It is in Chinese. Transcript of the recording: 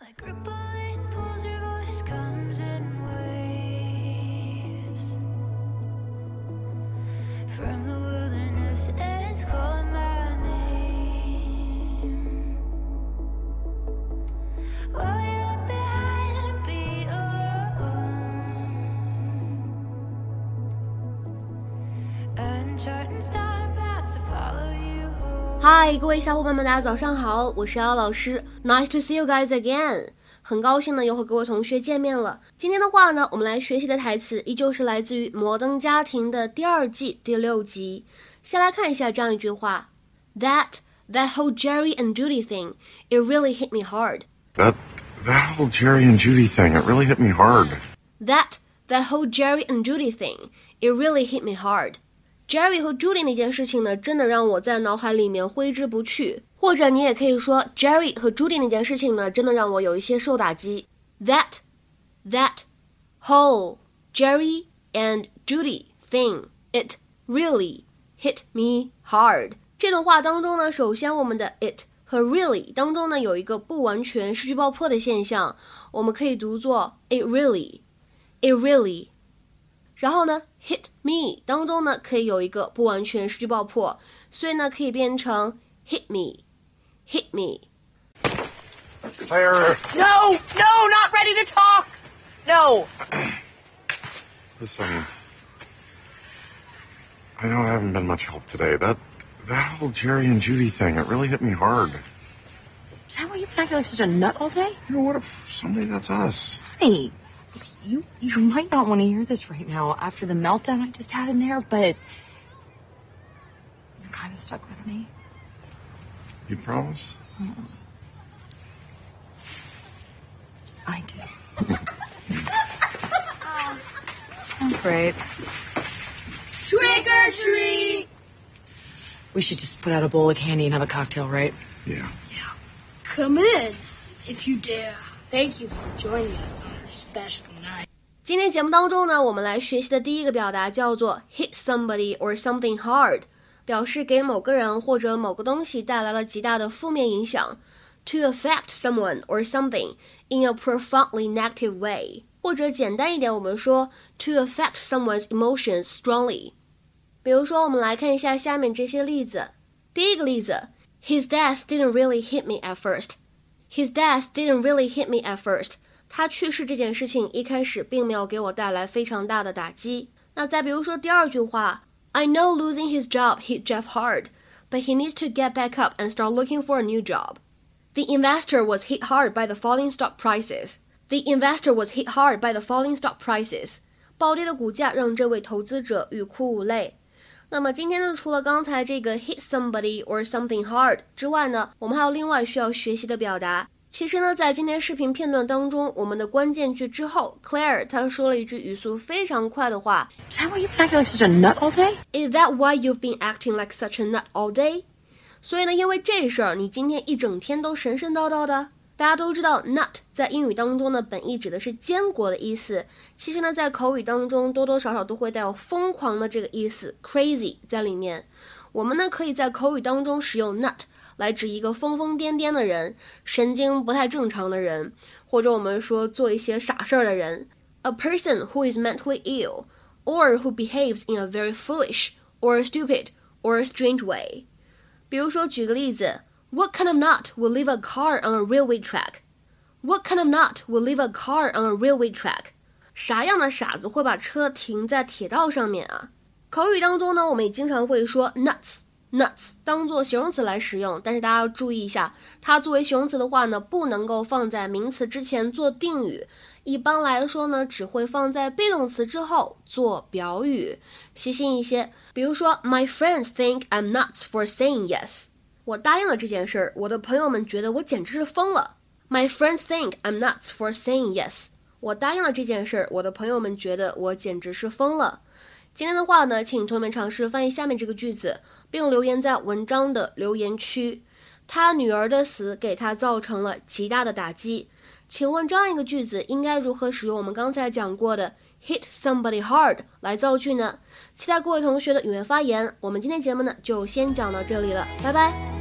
Like rippling pools, your voice comes in waves. From the wilderness, 嗨，各位小伙伴们，大家早上好，我是姚老师，Nice to see you guys again。很高兴呢，又和各位同学见面了。今天的话呢，我们来学习的台词依旧是来自于《摩登家庭》的第二季第六集。先来看一下这样一句话：That that whole Jerry and Judy thing, it really hit me hard. That that whole Jerry and Judy thing, it really hit me hard. That that whole Jerry and Judy thing, it really hit me hard. Jerry 和 Judy 那件事情呢，真的让我在脑海里面挥之不去。或者你也可以说，Jerry 和 Judy 那件事情呢，真的让我有一些受打击。That that whole Jerry and Judy thing, it really hit me hard。这段话当中呢，首先我们的 it 和 really 当中呢有一个不完全失去爆破的现象，我们可以读作 it really，it really。然后呢，hit me 当中呢可以有一个不完全失去爆破，所以呢可以变成 hit me，hit me。 Claire, No, no, not ready to talk. No. listen. I know I haven't been much help today. That that whole Jerry and Judy thing, it really hit me hard. Is that why you've been acting like such a nut all day? You know what if someday that's us? Hey, you you might not want to hear this right now after the meltdown I just had in there, but you're kind of stuck with me. You promise? I do. oh, great. Trick or treat! We should just put out a bowl of candy and have a cocktail, right? Yeah. Yeah. Come in, if you dare. Thank you for joining us on our special night. 今天节目当中呢，我们来学习的第一个表达叫做 hit somebody or something hard，表示给某个人或者某个东西带来了极大的负面影响。To affect someone or something in a profoundly negative way，或者简单一点，我们说 to affect someone's emotions strongly。比如说，我们来看一下下面这些例子。第一个例子，His death didn't really hit me at first. His death didn't really hit me at first. 他去世这件事情一开始并没有给我带来非常大的打击。那再比如说第二句话，I know losing his job hit Jeff hard, but he needs to get back up and start looking for a new job. The investor was hit hard by the falling stock prices. The investor was hit hard by the falling stock prices. 暴跌的股价让这位投资者欲哭无泪。 那么今天呢，除了刚才这个 hit somebody or something hard 之外呢，我们还有另外需要学习的表达。其实呢，在今天视频片段当中，我们的关键句之后，Claire 她说了一句语速非常快的话 Is that why you've been acting like such a nut all day? Is that why you've been acting like such a nut all day？所以呢，因为这事儿，你今天一整天都神神叨叨的。大家都知道，nut 在英语当中呢，本意指的是坚果的意思。其实呢，在口语当中多多少少都会带有疯狂的这个意思，crazy 在里面。我们呢，可以在口语当中使用 nut 来指一个疯疯癫癫的人，神经不太正常的人，或者我们说做一些傻事儿的人。A person who is mentally ill or who behaves in a very foolish or stupid or strange way。比如说，举个例子，What kind of nut will leave a car on a railway track? What kind of nut will leave a car on a railway track? 啥样的傻子会把车停在铁道上面啊？口语当中呢，我们也经常会说 nuts nuts 当做形容词来使用，但是大家要注意一下，它作为形容词的话呢，不能够放在名词之前做定语。一般来说呢，只会放在 be 动词之后做表语，细心一些。比如说，My friends think I'm nuts for saying yes。我答应了这件事儿，我的朋友们觉得我简直是疯了。My friends think I'm nuts for saying yes。我答应了这件事儿，我的朋友们觉得我简直是疯了。今天的话呢，请同学们尝试翻译下面这个句子，并留言在文章的留言区。他女儿的死给他造成了极大的打击。请问这样一个句子应该如何使用我们刚才讲过的 hit somebody hard 来造句呢？期待各位同学的踊跃发言。我们今天节目呢就先讲到这里了，拜拜。